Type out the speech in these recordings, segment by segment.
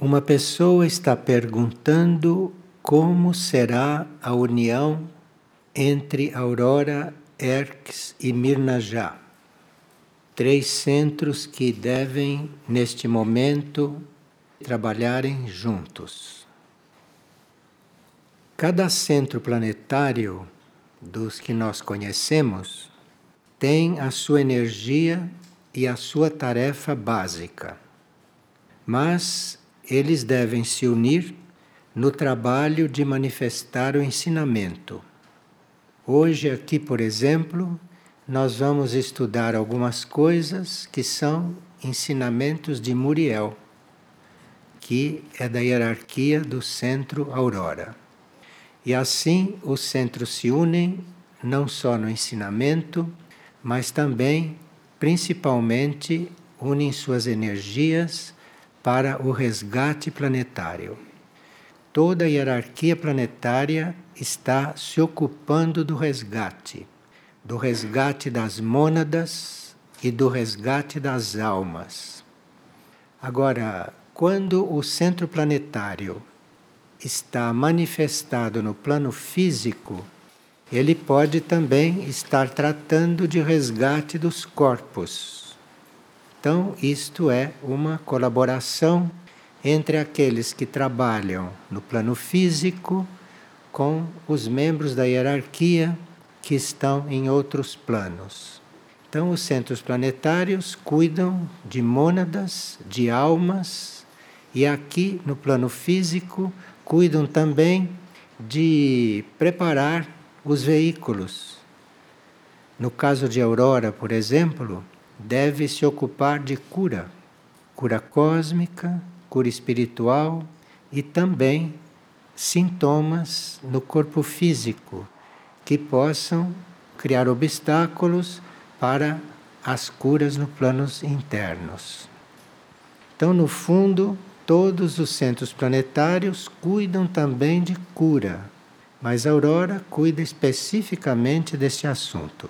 Uma pessoa está perguntando como será a união entre Aurora, Erques e Mirnajá. Três centros que devem, neste momento, trabalharem juntos. Cada centro planetário dos que nós conhecemos tem a sua energia e a sua tarefa básica. Mas eles devem se unir no trabalho de manifestar o ensinamento. Hoje, aqui, por exemplo, nós vamos estudar algumas coisas que são ensinamentos de Muriel, que é da hierarquia do Centro Aurora. E assim os centros se unem não só no ensinamento, mas também, principalmente, unem suas energias para o resgate planetário. Toda a hierarquia planetária está se ocupando do resgate, do resgate das mônadas e do resgate das almas. Agora, quando o centro planetário está manifestado no plano físico, ele pode também estar tratando de resgate dos corpos então, isto é uma colaboração entre aqueles que trabalham no plano físico com os membros da hierarquia que estão em outros planos. Então, os centros planetários cuidam de mônadas, de almas, e aqui no plano físico cuidam também de preparar os veículos. No caso de Aurora, por exemplo, deve se ocupar de cura, cura cósmica, cura espiritual e também sintomas no corpo físico que possam criar obstáculos para as curas no planos internos. Então, no fundo, todos os centros planetários cuidam também de cura, mas a Aurora cuida especificamente desse assunto.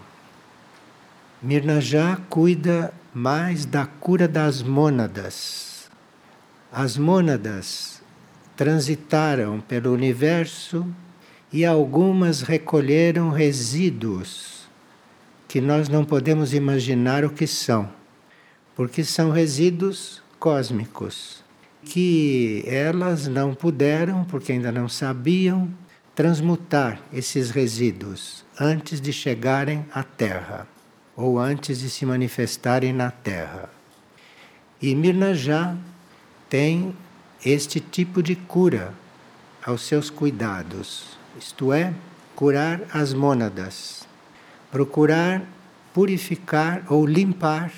Mirnajá cuida mais da cura das mônadas. As mônadas transitaram pelo universo e algumas recolheram resíduos que nós não podemos imaginar o que são, porque são resíduos cósmicos que elas não puderam, porque ainda não sabiam, transmutar esses resíduos antes de chegarem à Terra ou antes de se manifestarem na Terra. E Mirnajá tem este tipo de cura aos seus cuidados, isto é, curar as mônadas, procurar purificar ou limpar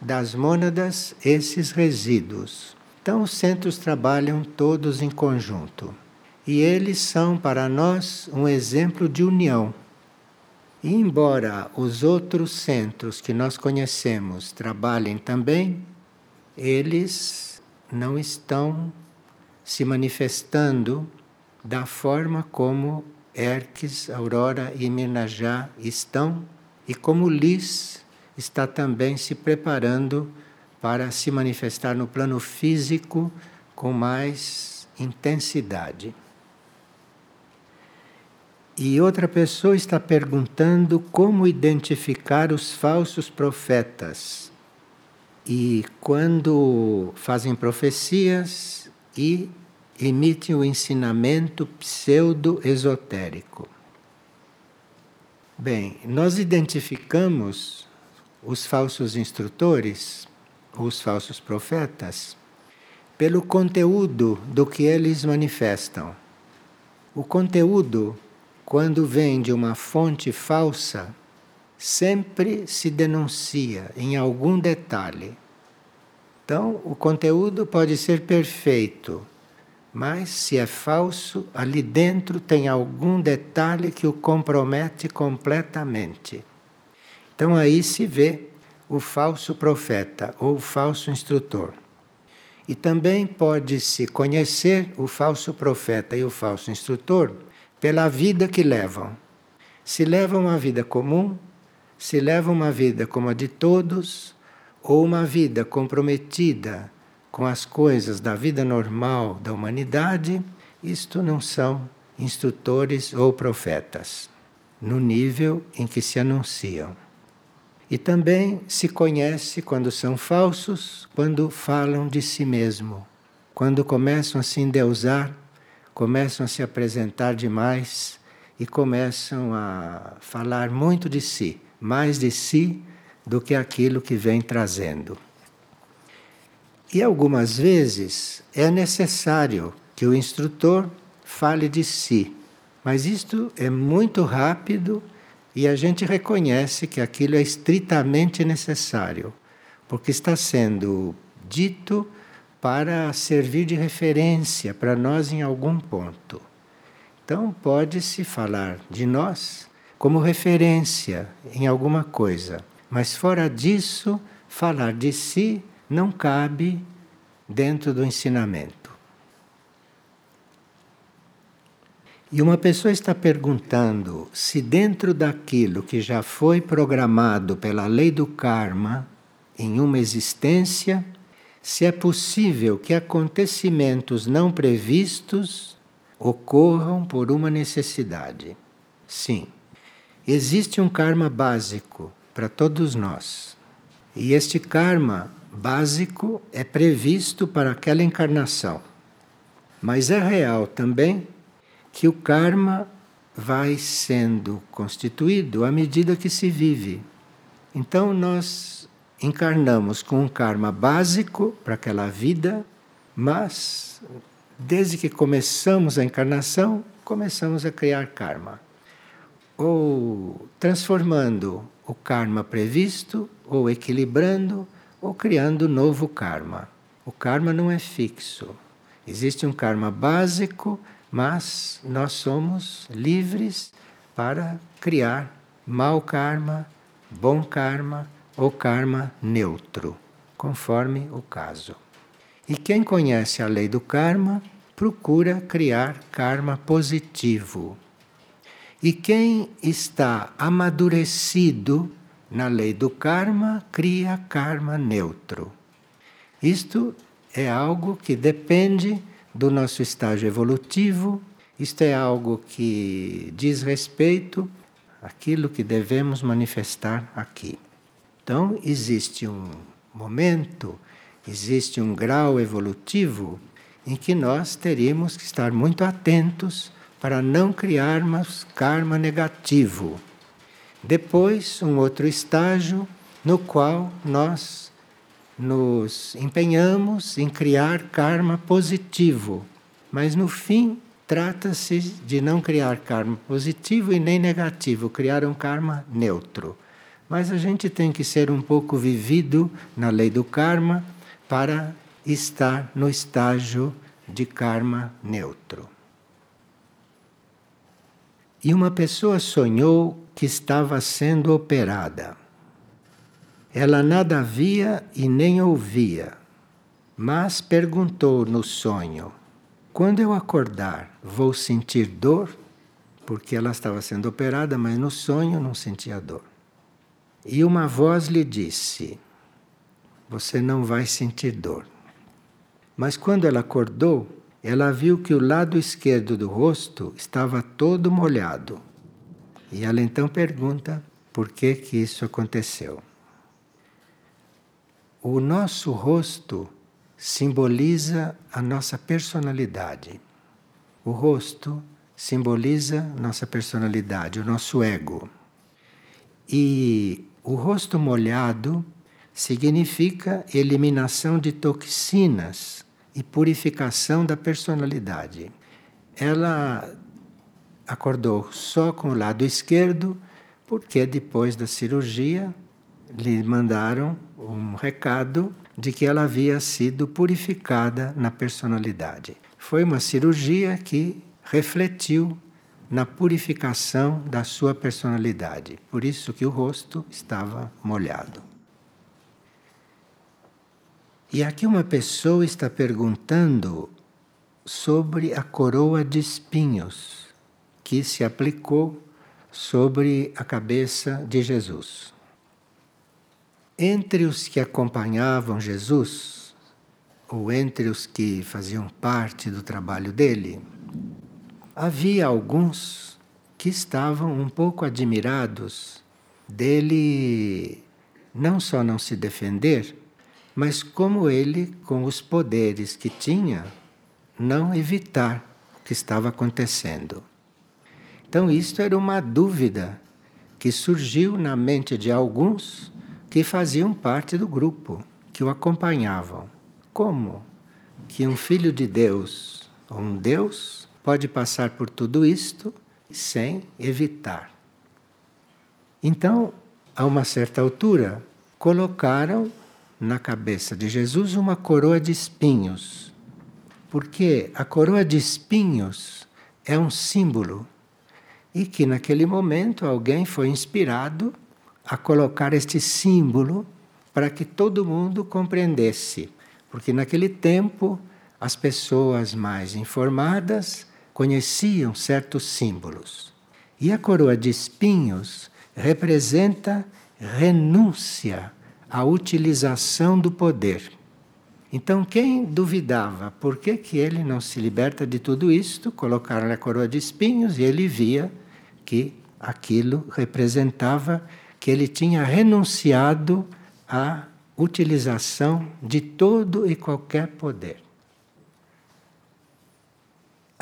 das mônadas esses resíduos. Então, os centros trabalham todos em conjunto. E eles são para nós um exemplo de união e embora os outros centros que nós conhecemos trabalhem também, eles não estão se manifestando da forma como Erques, Aurora e Mirnajá estão e como Lis está também se preparando para se manifestar no plano físico com mais intensidade. E outra pessoa está perguntando como identificar os falsos profetas. E quando fazem profecias e emitem o ensinamento pseudo-esotérico. Bem, nós identificamos os falsos instrutores, os falsos profetas, pelo conteúdo do que eles manifestam. O conteúdo quando vem de uma fonte falsa, sempre se denuncia em algum detalhe. Então, o conteúdo pode ser perfeito, mas se é falso, ali dentro tem algum detalhe que o compromete completamente. Então, aí se vê o falso profeta ou o falso instrutor. E também pode-se conhecer o falso profeta e o falso instrutor pela vida que levam. Se levam uma vida comum, se levam uma vida como a de todos, ou uma vida comprometida com as coisas da vida normal da humanidade, isto não são instrutores ou profetas, no nível em que se anunciam. E também se conhece quando são falsos, quando falam de si mesmo, quando começam a se endeusar, começam a se apresentar demais e começam a falar muito de si, mais de si do que aquilo que vem trazendo. E algumas vezes é necessário que o instrutor fale de si, mas isto é muito rápido e a gente reconhece que aquilo é estritamente necessário, porque está sendo dito para servir de referência para nós em algum ponto. Então, pode-se falar de nós como referência em alguma coisa, mas fora disso, falar de si não cabe dentro do ensinamento. E uma pessoa está perguntando se, dentro daquilo que já foi programado pela lei do karma em uma existência, se é possível que acontecimentos não previstos ocorram por uma necessidade. Sim, existe um karma básico para todos nós. E este karma básico é previsto para aquela encarnação. Mas é real também que o karma vai sendo constituído à medida que se vive. Então nós encarnamos com um karma básico para aquela vida, mas desde que começamos a encarnação, começamos a criar karma. Ou transformando o karma previsto, ou equilibrando, ou criando novo karma. O karma não é fixo. Existe um karma básico mas nós somos livres para criar mau karma, bom karma ou karma neutro, conforme o caso. E quem conhece a lei do karma procura criar karma positivo. E quem está amadurecido na lei do karma cria karma neutro. Isto é algo que depende do nosso estágio evolutivo. Isto é algo que diz respeito àquilo que devemos manifestar aqui. Então, existe um momento, existe um grau evolutivo em que nós teríamos que estar muito atentos para não criarmos karma negativo. Depois, um outro estágio no qual nós nos empenhamos em criar karma positivo, mas no fim trata-se de não criar karma positivo e nem negativo, criar um karma neutro. Mas a gente tem que ser um pouco vivido na lei do karma para estar no estágio de karma neutro. E uma pessoa sonhou que estava sendo operada. Ela nada via e nem ouvia, mas perguntou no sonho: Quando eu acordar, vou sentir dor? Porque ela estava sendo operada, mas no sonho não sentia dor. E uma voz lhe disse: Você não vai sentir dor. Mas quando ela acordou, ela viu que o lado esquerdo do rosto estava todo molhado. E ela então pergunta por que que isso aconteceu. O nosso rosto simboliza a nossa personalidade. O rosto simboliza nossa personalidade, o nosso ego. E o rosto molhado significa eliminação de toxinas e purificação da personalidade. Ela acordou só com o lado esquerdo, porque depois da cirurgia lhe mandaram um recado de que ela havia sido purificada na personalidade. Foi uma cirurgia que refletiu na purificação da sua personalidade. Por isso que o rosto estava molhado. E aqui uma pessoa está perguntando sobre a coroa de espinhos que se aplicou sobre a cabeça de Jesus. Entre os que acompanhavam Jesus, ou entre os que faziam parte do trabalho dele, havia alguns que estavam um pouco admirados dele não só não se defender, mas como ele, com os poderes que tinha, não evitar o que estava acontecendo. Então, isto era uma dúvida que surgiu na mente de alguns que faziam parte do grupo, que o acompanhavam. Como que um filho de Deus, ou um Deus, pode passar por tudo isto sem evitar? Então, a uma certa altura, colocaram na cabeça de Jesus uma coroa de espinhos. Porque a coroa de espinhos é um símbolo e que naquele momento alguém foi inspirado a colocar este símbolo para que todo mundo compreendesse. Porque naquele tempo as pessoas mais informadas conheciam certos símbolos. E a coroa de espinhos representa renúncia à utilização do poder. Então, quem duvidava por que, que ele não se liberta de tudo isto, colocaram a coroa de espinhos e ele via que aquilo representava que ele tinha renunciado à utilização de todo e qualquer poder.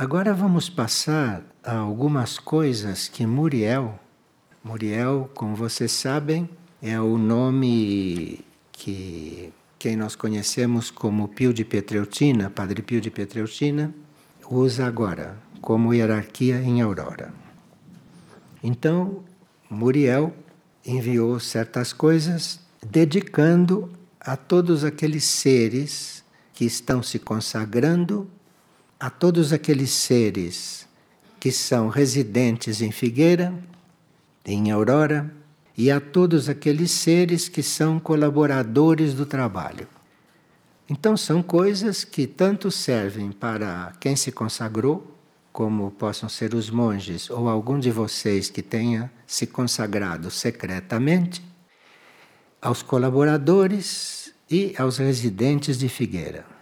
Agora vamos passar a algumas coisas que Muriel, Muriel, como vocês sabem, é o nome que quem nós conhecemos como Pio de Petreutina, Padre Pio de Petreutina, usa agora como hierarquia em Aurora. Então, Muriel enviou certas coisas dedicando a todos aqueles seres que estão se consagrando, a todos aqueles seres que são residentes em Figueira, em Aurora, e a todos aqueles seres que são colaboradores do trabalho. Então, são coisas que tanto servem para quem se consagrou, como possam ser os monges ou algum de vocês que tenha se consagrado secretamente, aos colaboradores e aos residentes de Figueira.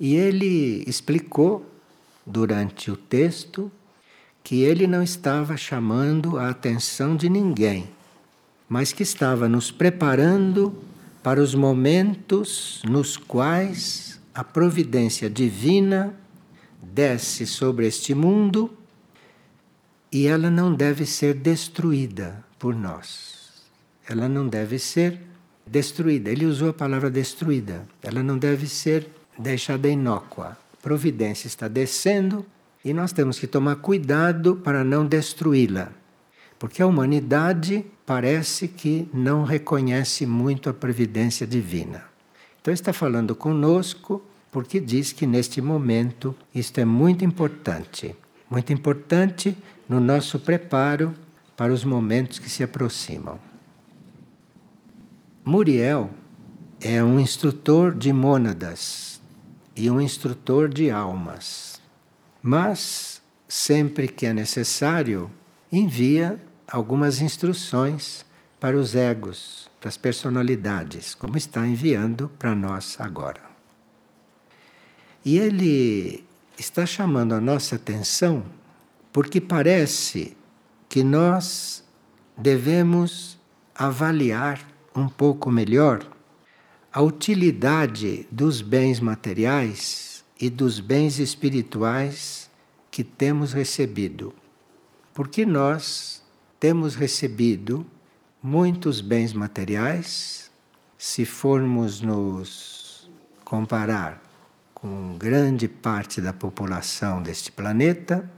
E ele explicou durante o texto que ele não estava chamando a atenção de ninguém mas que estava nos preparando para os momentos nos quais a providência divina desce sobre este mundo e ela não deve ser destruída por nós. Ela não deve ser destruída. Ele usou a palavra destruída. Ela não deve ser deixada inócua. Providência está descendo e nós temos que tomar cuidado para não destruí-la. Porque a humanidade parece que não reconhece muito a previdência divina. Então está falando conosco porque diz que neste momento isto é muito importante, muito importante no nosso preparo para os momentos que se aproximam. Muriel é um instrutor de mônadas e um instrutor de almas, mas sempre que é necessário, envia algumas instruções para os egos, para as personalidades, como está enviando para nós agora. E ele está chamando a nossa atenção porque parece que nós devemos avaliar um pouco melhor a utilidade dos bens materiais e dos bens espirituais que temos recebido. Porque nós temos recebido muitos bens materiais, se formos nos comparar com grande parte da população deste planeta,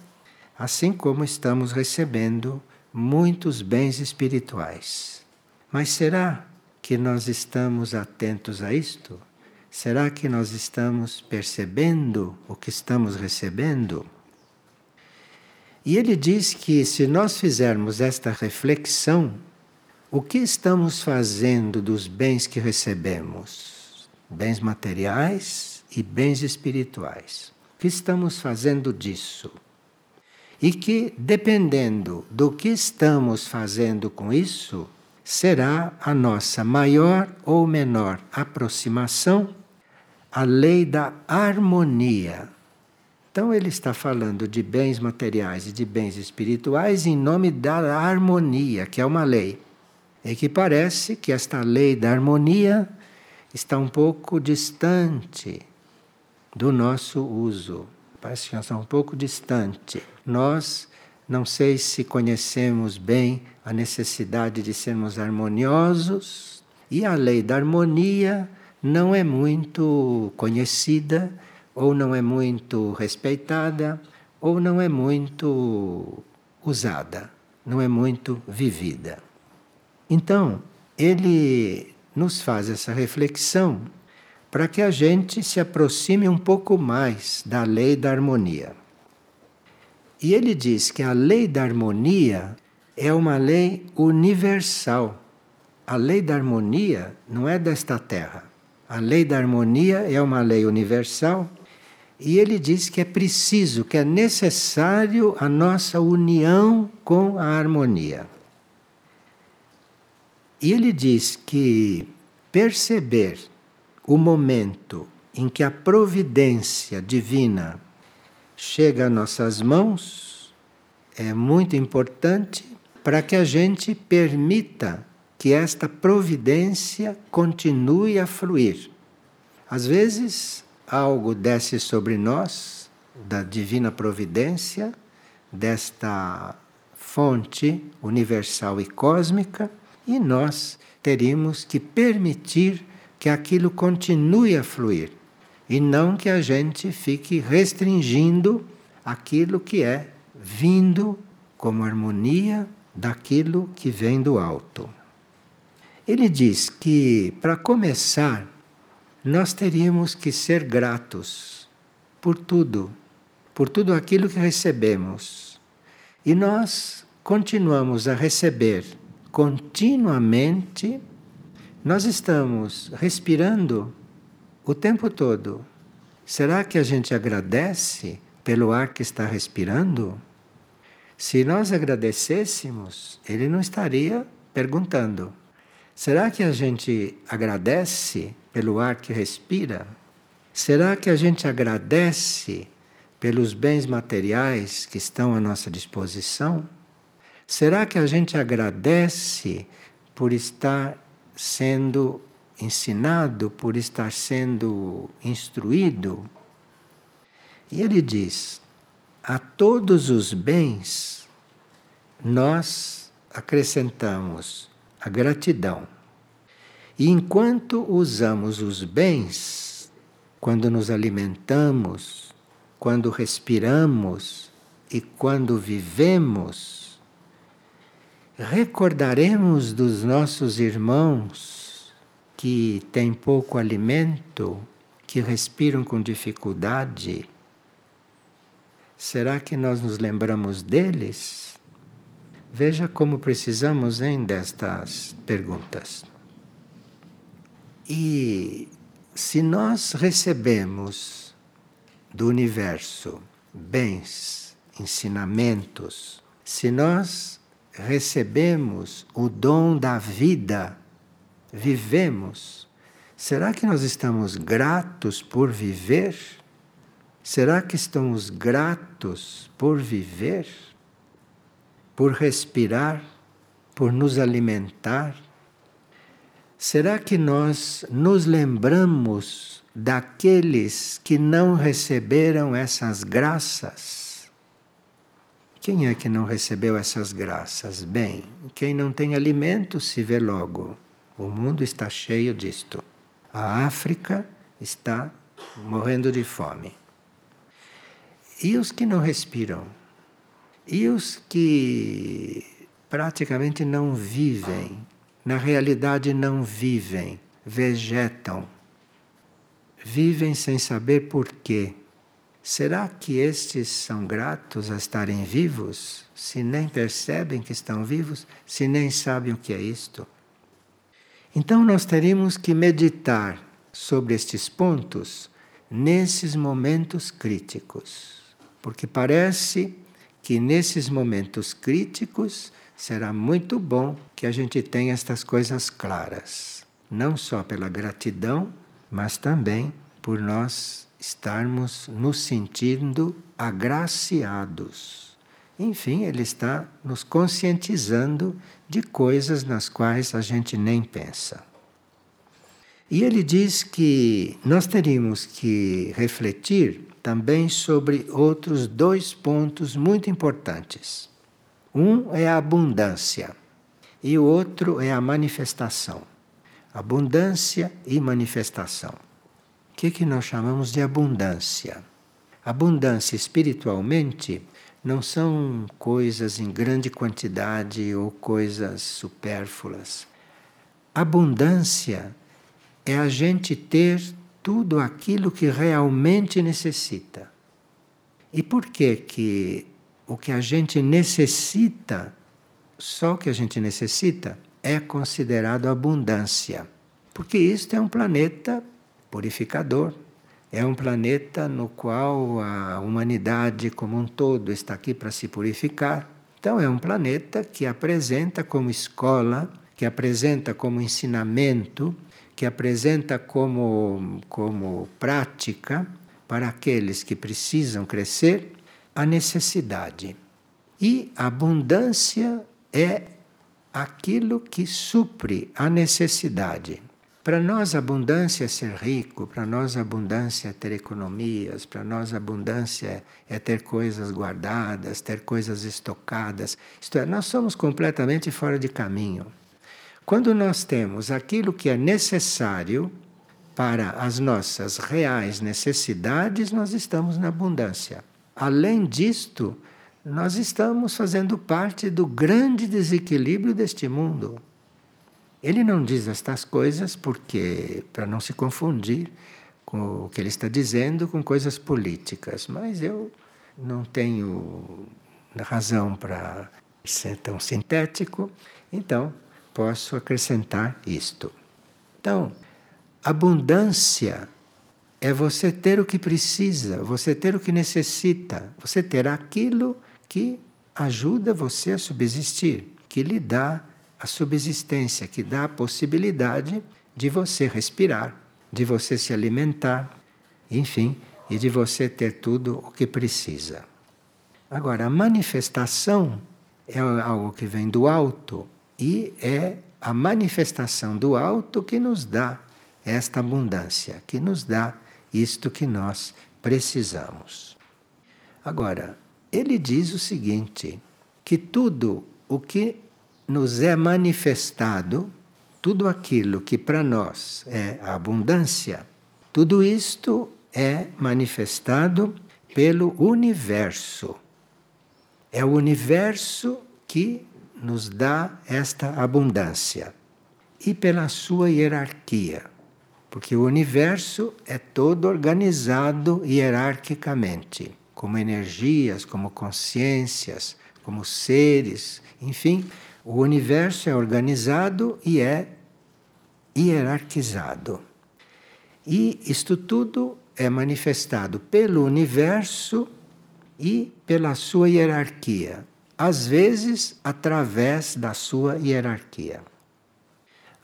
assim como estamos recebendo muitos bens espirituais. Mas será que nós estamos atentos a isto? Será que nós estamos percebendo o que estamos recebendo? E ele diz que se nós fizermos esta reflexão, o que estamos fazendo dos bens que recebemos? Bens materiais e bens espirituais. O que estamos fazendo disso? E que, dependendo do que estamos fazendo com isso, será a nossa maior ou menor aproximação a lei da harmonia. Então ele está falando de bens materiais e de bens espirituais em nome da harmonia, que é uma lei. E que parece que esta lei da harmonia está um pouco distante do nosso uso. Parece que está um pouco distante. Nós não sei se conhecemos bem a necessidade de sermos harmoniosos e a lei da harmonia não é muito conhecida ou não é muito respeitada ou não é muito usada, não é muito vivida. Então, ele nos faz essa reflexão para que a gente se aproxime um pouco mais da lei da harmonia. E ele diz que a lei da harmonia é uma lei universal. A lei da harmonia não é desta terra. A lei da harmonia é uma lei universal e ele diz que é preciso, que é necessário a nossa união com a harmonia. E ele diz que perceber o momento em que a providência divina chega às nossas mãos é muito importante para que a gente permita que esta providência continue a fluir. Às vezes, algo desce sobre nós da divina providência, desta fonte universal e cósmica, e nós teríamos que permitir que aquilo continue a fluir e não que a gente fique restringindo aquilo que é vindo como harmonia daquilo que vem do alto. Ele diz que, para começar, nós teríamos que ser gratos por tudo, por tudo aquilo que recebemos. E nós continuamos a receber continuamente, nós estamos respirando o tempo todo. Será que a gente agradece pelo ar que está respirando? Se nós agradecêssemos, ele não estaria perguntando. Será que a gente agradece pelo ar que respira? Será que a gente agradece pelos bens materiais que estão à nossa disposição? Será que a gente agradece por estar sendo ensinado, por estar sendo instruído? E ele diz: a todos os bens nós acrescentamos a gratidão. E enquanto usamos os bens, quando nos alimentamos, quando respiramos e quando vivemos, recordaremos dos nossos irmãos que têm pouco alimento, que respiram com dificuldade. Será que nós nos lembramos deles? Veja como precisamos hein, destas perguntas. E se nós recebemos do universo bens, ensinamentos, se nós recebemos o dom da vida, vivemos, será que nós estamos gratos por viver? Será que estamos gratos por viver? por respirar, por nos alimentar? Será que nós nos lembramos daqueles que não receberam essas graças? Quem é que não recebeu essas graças? Bem, quem não tem alimento se vê logo. O mundo está cheio disto. A África está morrendo de fome. E os que não respiram? E os que praticamente não vivem, na realidade não vivem, vegetam, vivem sem saber por quê. Será que estes são gratos a estarem vivos, se nem percebem que estão vivos, se nem sabem o que é isto? Então nós teríamos que meditar sobre estes pontos nesses momentos críticos, porque parece que nesses momentos críticos será muito bom que a gente tenha estas coisas claras, não só pela gratidão, mas também por nós estarmos nos sentindo agraciados. Enfim, ele está nos conscientizando de coisas nas quais a gente nem pensa. E ele diz que nós teríamos que refletir também sobre outros dois pontos muito importantes. Um é a abundância e o outro é a manifestação. Abundância e manifestação. O que, que nós chamamos de abundância? Abundância espiritualmente não são coisas em grande quantidade ou coisas supérfluas. Abundância é a gente ter tudo aquilo que realmente necessita. E por que que o que a gente necessita, só o que a gente necessita, é considerado abundância? Porque isto é um planeta purificador, é um planeta no qual a humanidade como um todo está aqui para se purificar. Então, é um planeta que apresenta como escola, que apresenta como ensinamento que apresenta como, como prática para aqueles que precisam crescer a necessidade. E a abundância é aquilo que supre a necessidade. Para nós, abundância é ser rico, para nós, abundância é ter economias, para nós, abundância é ter coisas guardadas, ter coisas estocadas. Isto é, nós somos completamente fora de caminho. Quando nós temos aquilo que é necessário para as nossas reais necessidades, nós estamos na abundância. Além disto, nós estamos fazendo parte do grande desequilíbrio deste mundo. Ele não diz estas coisas porque para não se confundir com o que ele está dizendo com coisas políticas, mas eu não tenho razão para ser tão sintético, então posso acrescentar isto. Então, abundância é você ter o que precisa, você ter o que necessita, você ter aquilo que ajuda você a subsistir, que lhe dá a subsistência, que dá a possibilidade de você respirar, de você se alimentar, enfim, e de você ter tudo o que precisa. Agora, a manifestação é algo que vem do alto, e é a manifestação do alto que nos dá esta abundância, que nos dá isto que nós precisamos. Agora, ele diz o seguinte: que tudo o que nos é manifestado, tudo aquilo que para nós é a abundância, tudo isto é manifestado pelo universo. É o universo que nos dá esta abundância. E pela sua hierarquia, porque o universo é todo organizado hierarquicamente, como energias, como consciências, como seres, enfim, o universo é organizado e é hierarquizado. E isto tudo é manifestado pelo universo e pela sua hierarquia às vezes através da sua hierarquia.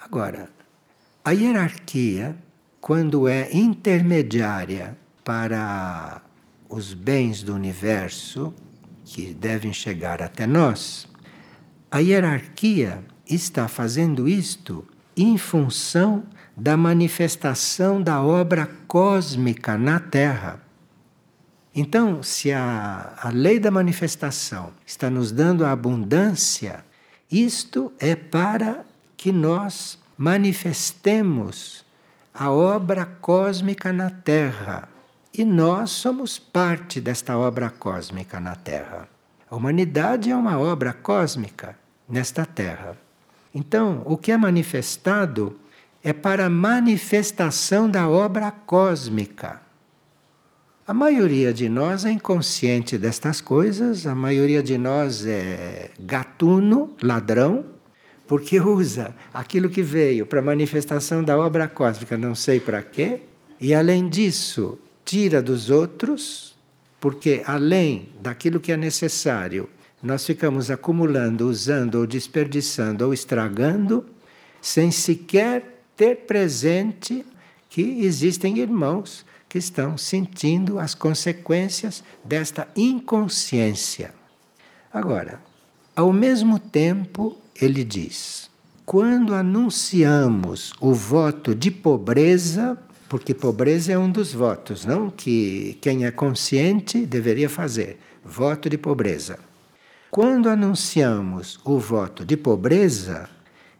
Agora, a hierarquia, quando é intermediária para os bens do universo que devem chegar até nós, a hierarquia está fazendo isto em função da manifestação da obra cósmica na Terra. Então, se a, a lei da manifestação está nos dando a abundância, isto é para que nós manifestemos a obra cósmica na Terra. E nós somos parte desta obra cósmica na Terra. A humanidade é uma obra cósmica nesta Terra. Então, o que é manifestado é para a manifestação da obra cósmica. A maioria de nós é inconsciente destas coisas, a maioria de nós é gatuno, ladrão, porque usa aquilo que veio para a manifestação da obra cósmica, não sei para quê, e além disso, tira dos outros, porque além daquilo que é necessário, nós ficamos acumulando, usando ou desperdiçando ou estragando, sem sequer ter presente que existem irmãos que estão sentindo as consequências desta inconsciência. Agora, ao mesmo tempo, ele diz: quando anunciamos o voto de pobreza, porque pobreza é um dos votos, não que quem é consciente deveria fazer, voto de pobreza. Quando anunciamos o voto de pobreza,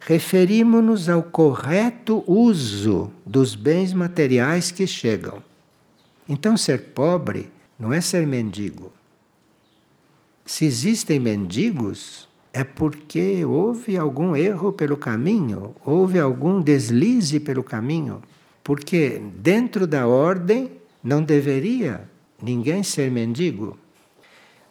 referimos-nos ao correto uso dos bens materiais que chegam. Então, ser pobre não é ser mendigo. Se existem mendigos, é porque houve algum erro pelo caminho, houve algum deslize pelo caminho. Porque dentro da ordem não deveria ninguém ser mendigo.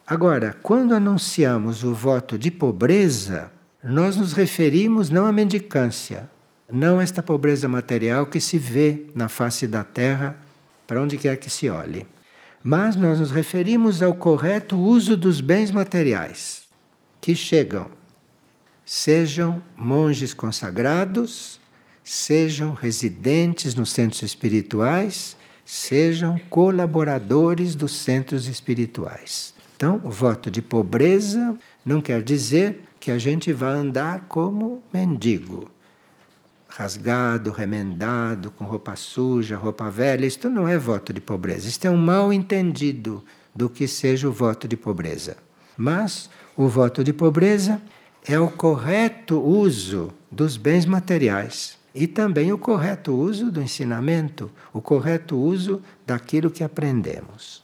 Agora, quando anunciamos o voto de pobreza, nós nos referimos não à mendicância, não a esta pobreza material que se vê na face da terra, para onde quer que se olhe. Mas nós nos referimos ao correto uso dos bens materiais que chegam, sejam monges consagrados, sejam residentes nos centros espirituais, sejam colaboradores dos centros espirituais. Então, o voto de pobreza não quer dizer que a gente vai andar como mendigo, rasgado, remendado, com roupa suja, roupa velha. Isto não é voto de pobreza. Isto é um mal entendido do que seja o voto de pobreza. Mas o voto de pobreza é o correto uso dos bens materiais e também o correto uso do ensinamento, o correto uso daquilo que aprendemos.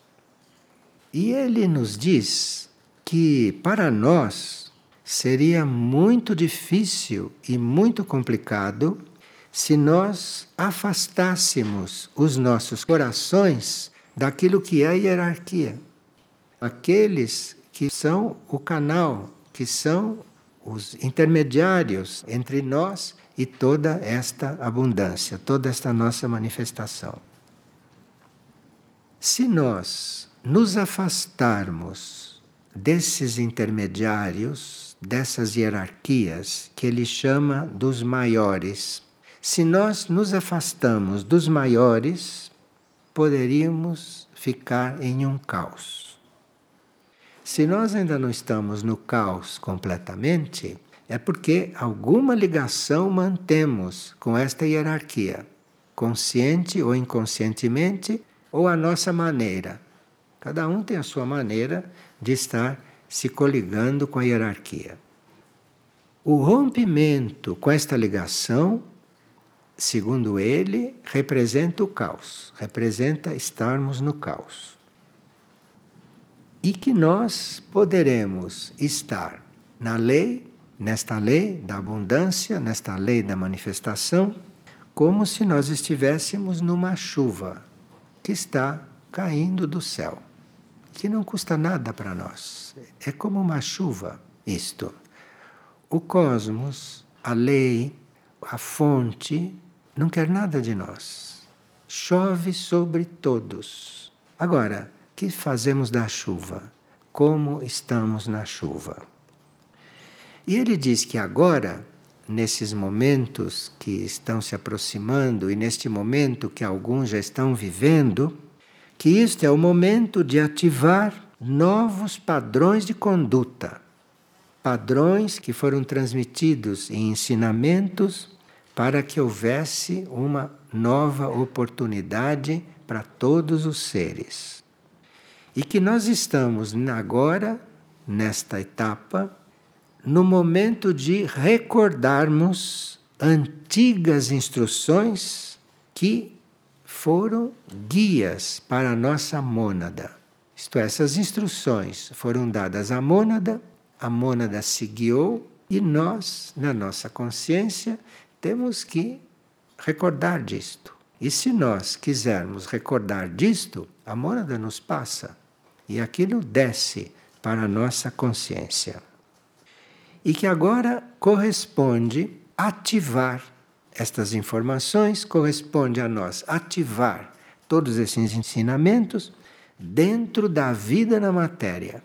E ele nos diz que para nós seria muito difícil e muito complicado se nós afastássemos os nossos corações daquilo que é a hierarquia. Aqueles que são o canal, que são os intermediários entre nós e toda esta abundância, toda esta nossa manifestação. Se nós nos afastarmos desses intermediários, dessas hierarquias que ele chama dos maiores, se nós nos afastamos dos maiores, poderíamos ficar em um caos. Se nós ainda não estamos no caos completamente, é porque alguma ligação mantemos com esta hierarquia, consciente ou inconscientemente, ou a nossa maneira Cada um tem a sua maneira de estar se coligando com a hierarquia. O rompimento com esta ligação, segundo ele, representa o caos, representa estarmos no caos. E que nós poderemos estar na lei, nesta lei da abundância, nesta lei da manifestação, como se nós estivéssemos numa chuva que está caindo do céu que não custa nada para nós. É como uma chuva, isto. O cosmos, a lei, a fonte, não quer nada de nós. Chove sobre todos. Agora, que fazemos da chuva? Como estamos na chuva? E ele diz que agora, nesses momentos que estão se aproximando e neste momento que alguns já estão vivendo, que este é o momento de ativar novos padrões de conduta, padrões que foram transmitidos em ensinamentos para que houvesse uma nova oportunidade para todos os seres. E que nós estamos agora, nesta etapa, no momento de recordarmos antigas instruções que foram guias para a nossa mônada. Isto é, essas instruções foram dadas à mônada, a mônada se guiou e nós, na nossa consciência, temos que recordar disto. E se nós quisermos recordar disto, a mônada nos passa e aquilo desce para a nossa consciência. E que agora corresponde ativar estas informações corresponde a nós ativar todos esses ensinamentos dentro da vida na matéria.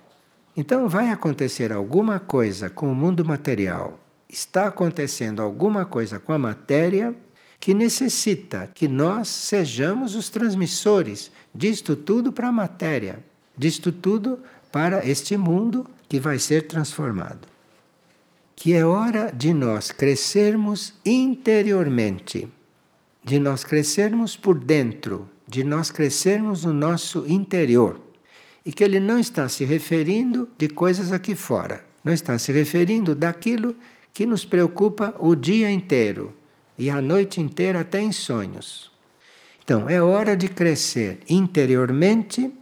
Então vai acontecer alguma coisa com o mundo material. Está acontecendo alguma coisa com a matéria que necessita que nós sejamos os transmissores disto tudo para a matéria, disto tudo para este mundo que vai ser transformado. Que é hora de nós crescermos interiormente, de nós crescermos por dentro, de nós crescermos no nosso interior. E que ele não está se referindo de coisas aqui fora, não está se referindo daquilo que nos preocupa o dia inteiro e a noite inteira até em sonhos. Então, é hora de crescer interiormente,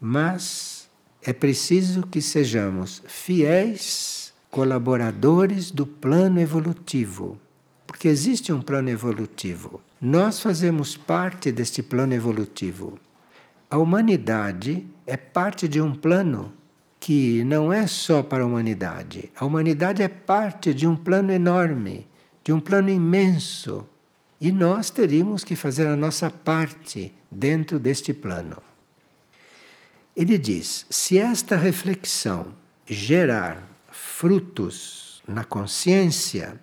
mas é preciso que sejamos fiéis colaboradores do plano evolutivo. Porque existe um plano evolutivo. Nós fazemos parte deste plano evolutivo. A humanidade é parte de um plano que não é só para a humanidade. A humanidade é parte de um plano enorme, de um plano imenso. E nós teríamos que fazer a nossa parte dentro deste plano. Ele diz: se esta reflexão gerar frutos na consciência,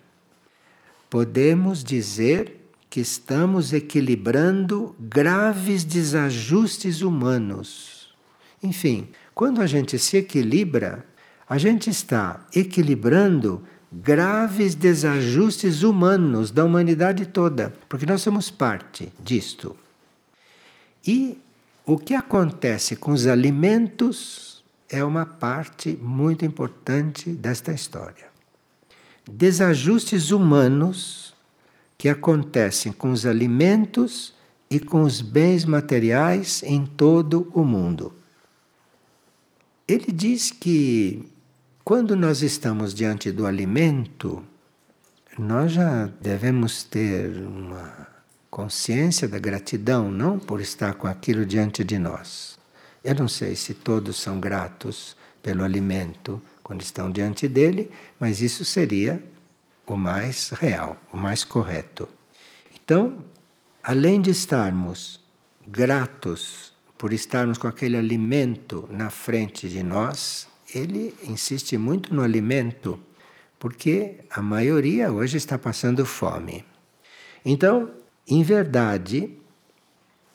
podemos dizer que estamos equilibrando graves desajustes humanos. Enfim, quando a gente se equilibra, a gente está equilibrando graves desajustes humanos da humanidade toda, porque nós somos parte disto. E o que acontece com os alimentos é uma parte muito importante desta história. Desajustes humanos que acontecem com os alimentos e com os bens materiais em todo o mundo. Ele diz que quando nós estamos diante do alimento, nós já devemos ter uma consciência da gratidão, não por estar com aquilo diante de nós. Eu não sei se todos são gratos pelo alimento quando estão diante dele, mas isso seria o mais real, o mais correto. Então, além de estarmos gratos por estarmos com aquele alimento na frente de nós, ele insiste muito no alimento, porque a maioria hoje está passando fome. Então, em verdade,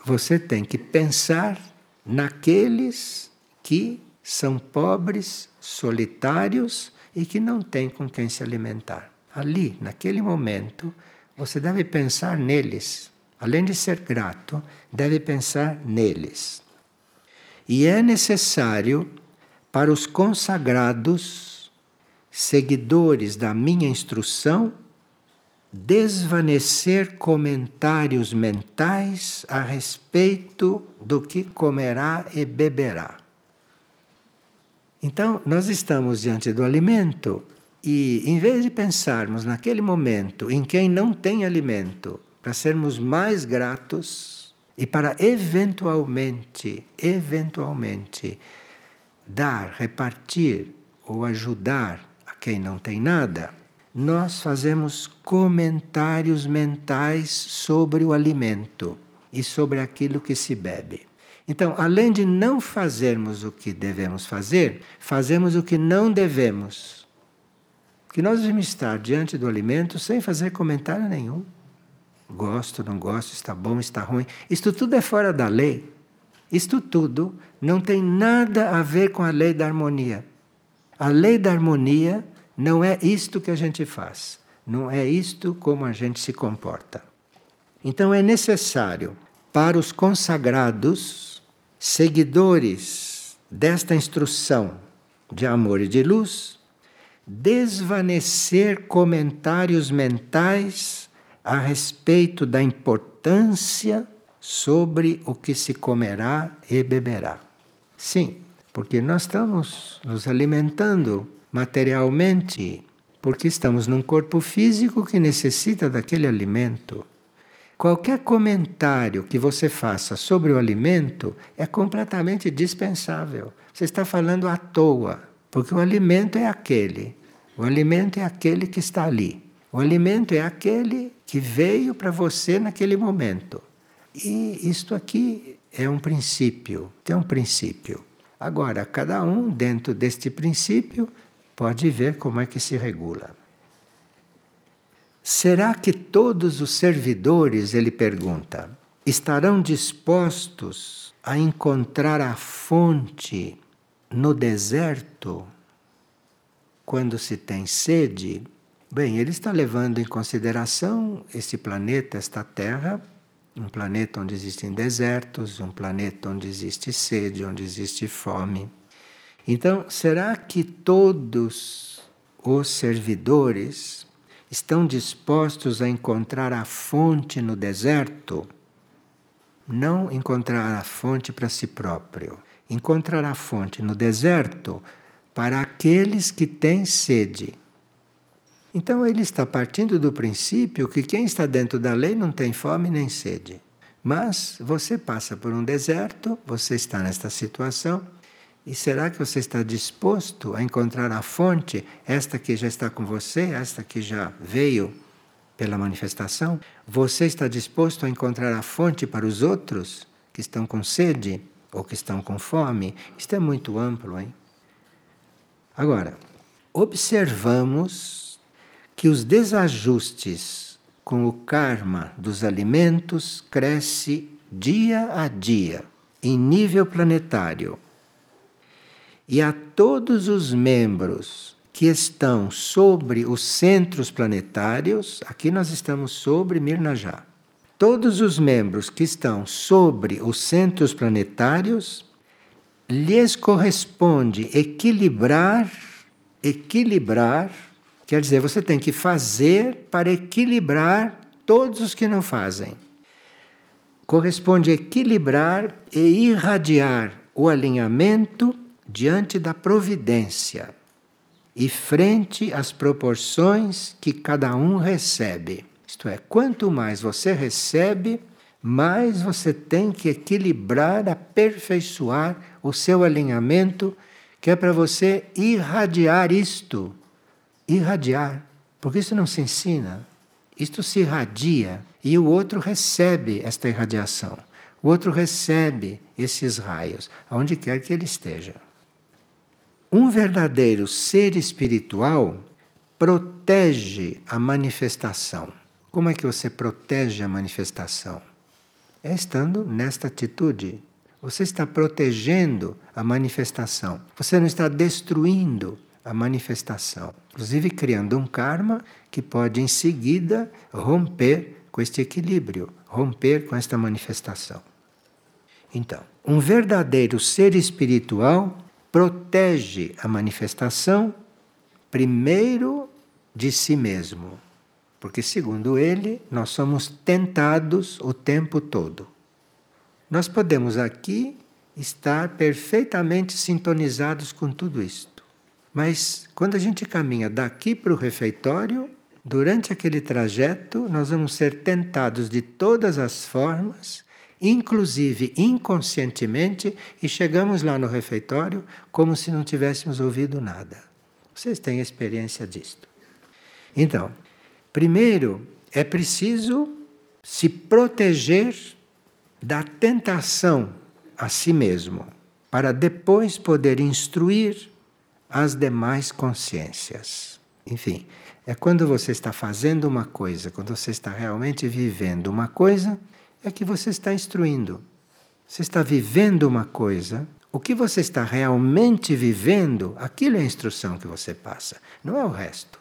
você tem que pensar naqueles que são pobres, solitários e que não têm com quem se alimentar ali, naquele momento, você deve pensar neles. Além de ser grato, deve pensar neles. E é necessário para os consagrados, seguidores da minha instrução, desvanecer comentários mentais a respeito do que comerá e beberá. Então, nós estamos diante do alimento e em vez de pensarmos naquele momento em quem não tem alimento, para sermos mais gratos e para eventualmente, eventualmente, dar, repartir ou ajudar a quem não tem nada, nós fazemos comentários mentais sobre o alimento e sobre aquilo que se bebe. Então, além de não fazermos o que devemos fazer, fazemos o que não devemos que nós devemos estar diante do alimento sem fazer comentário nenhum. Gosto, não gosto, está bom, está ruim. Isto tudo é fora da lei. Isto tudo não tem nada a ver com a lei da harmonia. A lei da harmonia não é isto que a gente faz. Não é isto como a gente se comporta. Então é necessário para os consagrados, seguidores desta instrução de amor e de luz, desvanecer comentários mentais a respeito da importância sobre o que se comerá e beberá. Sim, porque nós estamos nos alimentando materialmente, porque estamos num corpo físico que necessita daquele alimento. Qualquer comentário que você faça sobre o alimento é completamente dispensável. Você está falando à toa. Porque o alimento é aquele. O alimento é aquele que está ali. O alimento é aquele que veio para você naquele momento. E isto aqui é um princípio, tem um princípio. Agora, cada um dentro deste princípio pode ver como é que se regula. será que todos os servidores, ele pergunta, estarão dispostos a encontrar a fonte no deserto quando se tem sede? Bem, ele está levando em consideração esse planeta, esta Terra, um planeta onde existem desertos, um planeta onde existe sede, onde existe fome. Então, será que todos os servidores estão dispostos a encontrar a fonte no deserto? Não encontrar a fonte para si próprio, encontrar a fonte no deserto para aqueles que têm sede. Então ele está partindo do princípio que quem está dentro da lei não tem fome nem sede. Mas você passa por um deserto, você está nesta situação, e será que você está disposto a encontrar a fonte, esta que já está com você, esta que já veio pela manifestação? Você está disposto a encontrar a fonte para os outros que estão com sede ou que estão com fome? Isto é muito amplo, hein? Agora, observamos que os desajustes com o karma dos alimentos cresce dia a dia em nível planetário. E a todos os membros que estão sobre os centros planetários, aqui nós estamos sobre Mirnajá. Todos os membros que estão sobre os centros planetários lhes corresponde equilibrar equilibrar Quer dizer, você tem que fazer para equilibrar todos os que não fazem. Corresponde equilibrar e irradiar o alinhamento diante da providência e frente às proporções que cada um recebe. Isto é, quanto mais você recebe, mais você tem que equilibrar, aperfeiçoar o seu alinhamento, que é para você irradiar isto irradiar, porque isso não se ensina, isto se irradia e o outro recebe esta irradiação. O outro recebe esses raios, aonde quer que ele esteja. Um verdadeiro ser espiritual protege a manifestação. Como é que você protege a manifestação? É estando nesta atitude. Você está protegendo a manifestação. Você não está destruindo a manifestação, inclusive criando um karma que pode em seguida romper com este equilíbrio, romper com esta manifestação. Então, um verdadeiro ser espiritual protege a manifestação primeiro de si mesmo, porque segundo ele, nós somos tentados o tempo todo. Nós podemos aqui estar perfeitamente sintonizados com tudo isto. Mas quando a gente caminha daqui para o refeitório, durante aquele trajeto, nós vamos ser tentados de todas as formas, inclusive inconscientemente, e chegamos lá no refeitório como se não tivéssemos ouvido nada. Vocês têm experiência disto. Então, primeiro é preciso se proteger da tentação a si mesmo, para depois poder instruir as demais consciências. Enfim, é quando você está fazendo uma coisa, quando você está realmente vivendo uma coisa, é que você está instruindo. Você está vivendo uma coisa, o que você está realmente vivendo, aquilo é a instrução que você passa, não é o resto.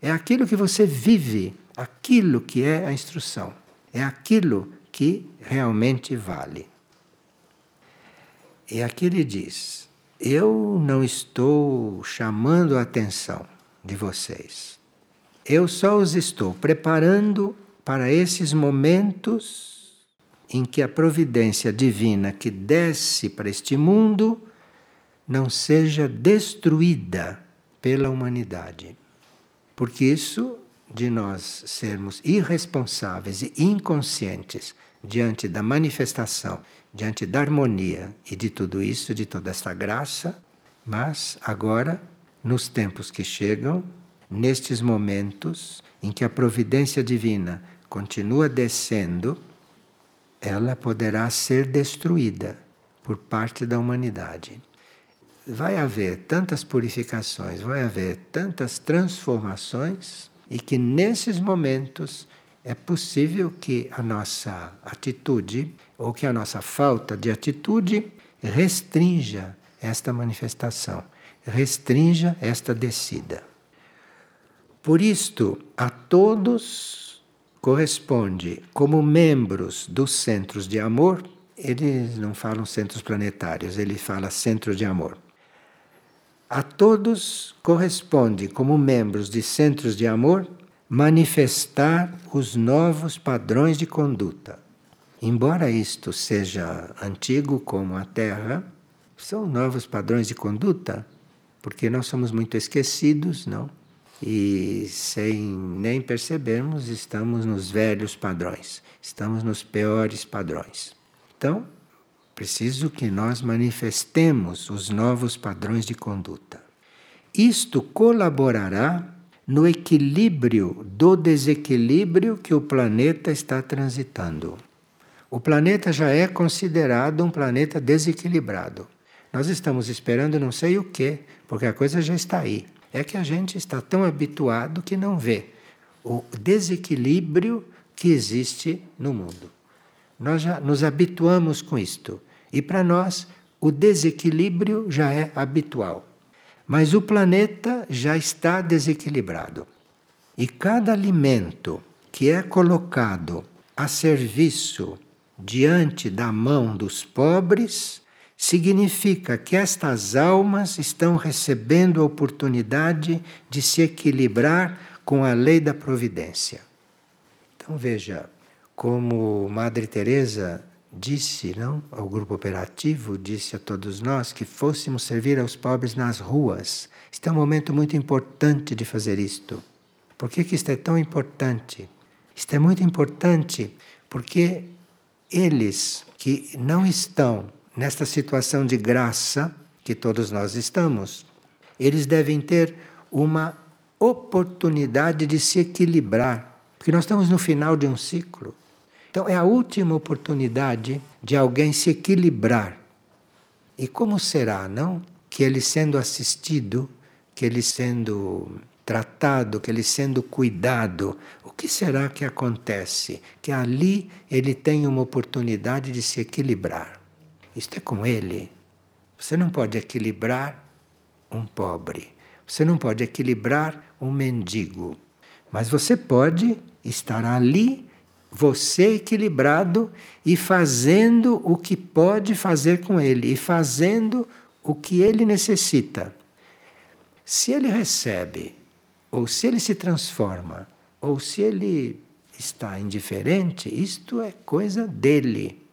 É aquilo que você vive, aquilo que é a instrução. É aquilo que realmente vale. E aqui ele diz: eu não estou chamando a atenção de vocês. Eu só os estou preparando para esses momentos em que a providência divina que desce para este mundo não seja destruída pela humanidade. Porque isso de nós sermos irresponsáveis e inconscientes diante da manifestação diante da harmonia e de tudo isso, de toda esta graça, mas agora, nos tempos que chegam, nestes momentos em que a providência divina continua descendo, ela poderá ser destruída por parte da humanidade. Vai haver tantas purificações, vai haver tantas transformações e que nesses momentos é possível que a nossa atitude ou que a nossa falta de atitude restrinja esta manifestação, restrinja esta descida. Por isto, a todos corresponde, como membros dos centros de amor, eles não falam centros planetários, ele fala centro de amor. A todos corresponde, como membros de centros de amor, manifestar os novos padrões de conduta. Embora isto seja antigo como a Terra, são novos padrões de conduta, porque nós somos muito esquecidos, não? E sem nem percebermos, estamos nos velhos padrões, estamos nos piores padrões. Então, preciso que nós manifestemos os novos padrões de conduta. Isto colaborará no equilíbrio do desequilíbrio que o planeta está transitando. O planeta já é considerado um planeta desequilibrado. Nós estamos esperando não sei o que, porque a coisa já está aí. É que a gente está tão habituado que não vê o desequilíbrio que existe no mundo. Nós já nos habituamos com isto. E para nós, o desequilíbrio já é habitual. Mas o planeta já está desequilibrado. E cada alimento que é colocado a serviço diante da mão dos pobres significa que estas almas estão recebendo a oportunidade de se equilibrar com a lei da providência. Então veja como Madre Teresa disse, não, ao grupo operativo, disse a todos nós que fôssemos servir aos pobres nas ruas. Este é um momento muito importante de fazer isto. Por que, que isto é tão importante? Isto é muito importante porque eles que não estão nesta situação de graça que todos nós estamos, eles devem ter uma oportunidade de se equilibrar, porque nós estamos no final de um ciclo. Então é a última oportunidade de alguém se equilibrar. E como será, não? Que ele sendo assistido, que ele sendo tratado, que ele sendo cuidado, o que será que acontece? Que ali ele tem uma oportunidade de se equilibrar. Isto é com ele. Você não pode equilibrar um pobre. Você não pode equilibrar um mendigo. Mas você pode estar ali você equilibrado e fazendo o que pode fazer com ele e fazendo o que ele necessita. Se ele recebe, ou se ele se transforma, ou se ele está indiferente, isto é coisa dele.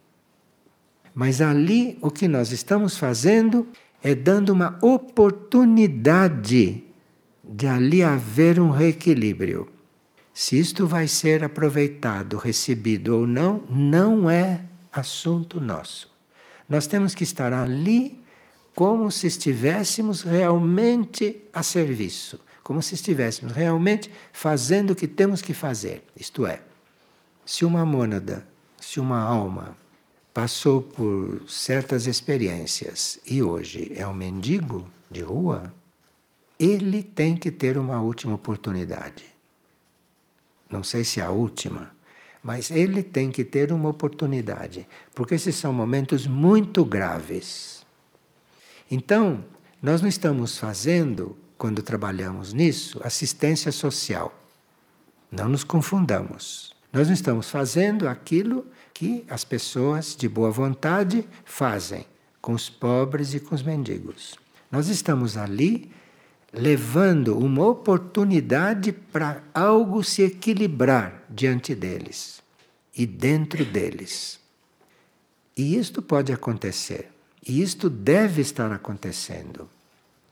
Mas ali o que nós estamos fazendo é dando uma oportunidade de ali haver um reequilíbrio. Se isto vai ser aproveitado, recebido ou não, não é assunto nosso. Nós temos que estar ali como se estivéssemos realmente a serviço, como se estivéssemos realmente fazendo o que temos que fazer. Isto é, se uma mônada, se uma alma passou por certas experiências e hoje é um mendigo de rua, ele tem que ter uma última oportunidade não sei se é a última, mas ele tem que ter uma oportunidade, porque esses são momentos muito graves. Então, nós não estamos fazendo, quando trabalhamos nisso, assistência social. Não nos confundamos. Nós não estamos fazendo aquilo que as pessoas de boa vontade fazem com os pobres e com os mendigos. Nós estamos ali levando uma oportunidade para algo se equilibrar diante deles e dentro deles. E isto pode acontecer, e isto deve estar acontecendo.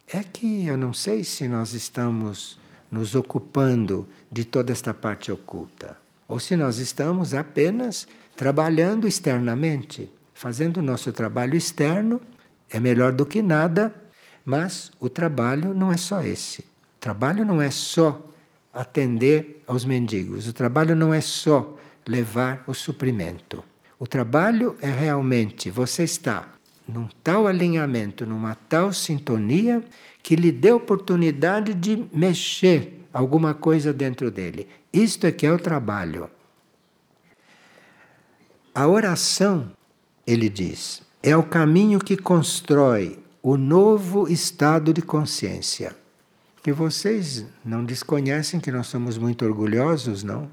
É que eu não sei se nós estamos nos ocupando de toda esta parte oculta, ou se nós estamos apenas trabalhando externamente, fazendo o nosso trabalho externo, é melhor do que nada mas o trabalho não é só esse. O trabalho não é só atender aos mendigos. O trabalho não é só levar o suprimento. O trabalho é realmente você estar num tal alinhamento, numa tal sintonia que lhe dê oportunidade de mexer alguma coisa dentro dele. Isto é que é o trabalho. A oração, ele diz, é o caminho que constrói o novo estado de consciência. Que vocês não desconhecem que nós somos muito orgulhosos, não?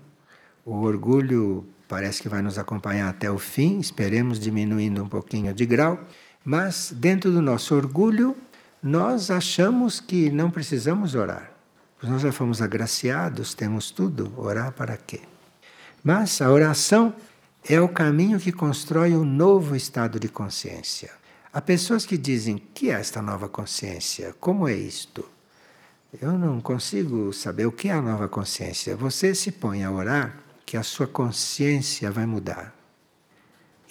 O orgulho parece que vai nos acompanhar até o fim, esperemos diminuindo um pouquinho de grau, mas dentro do nosso orgulho, nós achamos que não precisamos orar. Nós já fomos agraciados, temos tudo, orar para quê? Mas a oração é o caminho que constrói um novo estado de consciência. Há pessoas que dizem: que é esta nova consciência? Como é isto? Eu não consigo saber o que é a nova consciência. Você se põe a orar que a sua consciência vai mudar.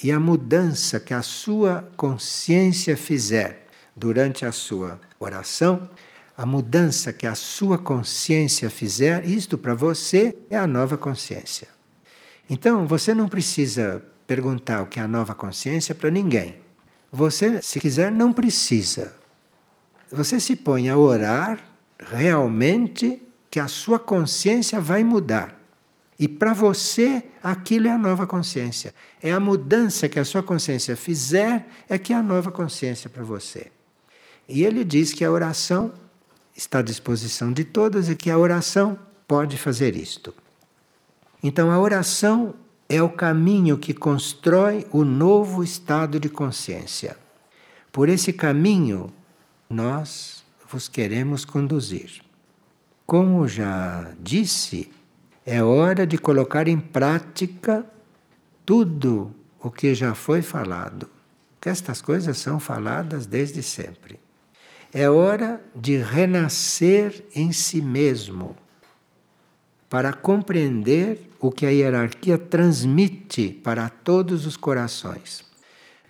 E a mudança que a sua consciência fizer durante a sua oração, a mudança que a sua consciência fizer, isto para você é a nova consciência. Então, você não precisa perguntar o que é a nova consciência para ninguém. Você, se quiser, não precisa. Você se põe a orar realmente que a sua consciência vai mudar. E para você, aquilo é a nova consciência. É a mudança que a sua consciência fizer é que é a nova consciência para você. E ele diz que a oração está à disposição de todas e que a oração pode fazer isto. Então, a oração é o caminho que constrói o novo estado de consciência. Por esse caminho, nós vos queremos conduzir. Como já disse, é hora de colocar em prática tudo o que já foi falado. Que estas coisas são faladas desde sempre. É hora de renascer em si mesmo para compreender o que a hierarquia transmite para todos os corações.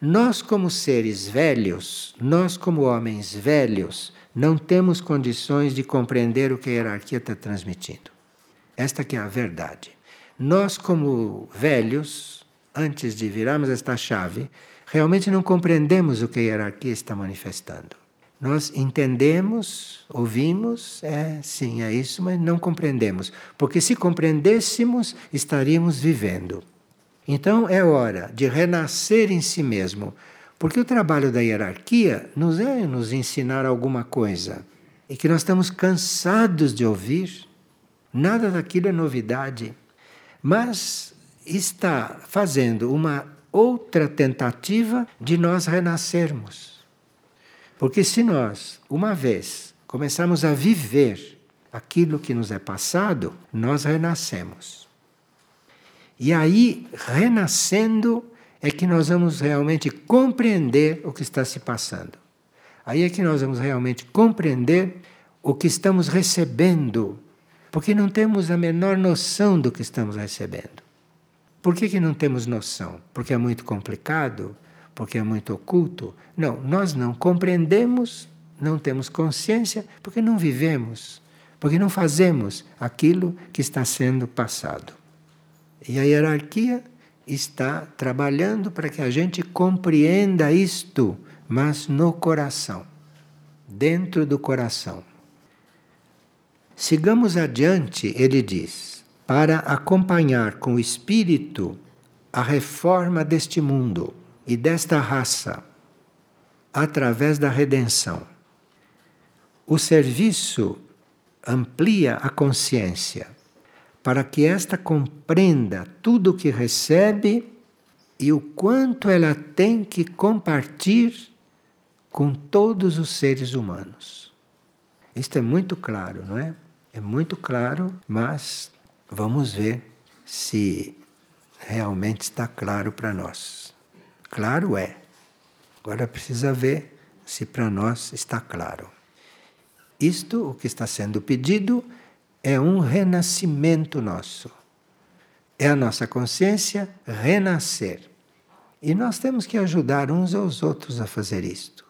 Nós, como seres velhos, nós, como homens velhos, não temos condições de compreender o que a hierarquia está transmitindo. Esta que é a verdade. Nós, como velhos, antes de virarmos esta chave, realmente não compreendemos o que a hierarquia está manifestando. Nós entendemos, ouvimos, é sim, é isso, mas não compreendemos. Porque se compreendêssemos, estaríamos vivendo. Então é hora de renascer em si mesmo. Porque o trabalho da hierarquia nos é nos ensinar alguma coisa. E que nós estamos cansados de ouvir Nada daquilo é novidade, mas está fazendo uma outra tentativa de nós renascermos. Porque se nós, uma vez, começarmos a viver aquilo que nos é passado, nós renascemos. E aí, renascendo, é que nós vamos realmente compreender o que está se passando. Aí é que nós vamos realmente compreender o que estamos recebendo porque não temos a menor noção do que estamos recebendo. Por que, que não temos noção? Porque é muito complicado? Porque é muito oculto? Não, nós não compreendemos, não temos consciência, porque não vivemos, porque não fazemos aquilo que está sendo passado. E a hierarquia está trabalhando para que a gente compreenda isto, mas no coração, dentro do coração. Sigamos adiante, ele diz, para acompanhar com o espírito a reforma deste mundo e desta raça, através da redenção. O serviço amplia a consciência para que esta compreenda tudo o que recebe e o quanto ela tem que compartilhar com todos os seres humanos. Isto é muito claro, não é? É muito claro, mas vamos ver se realmente está claro para nós. Claro é. Agora precisa ver se para nós está claro. Isto, o que está sendo pedido, é um renascimento nosso. É a nossa consciência renascer. E nós temos que ajudar uns aos outros a fazer isto.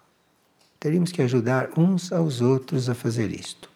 Teríamos que ajudar uns aos outros a fazer isto.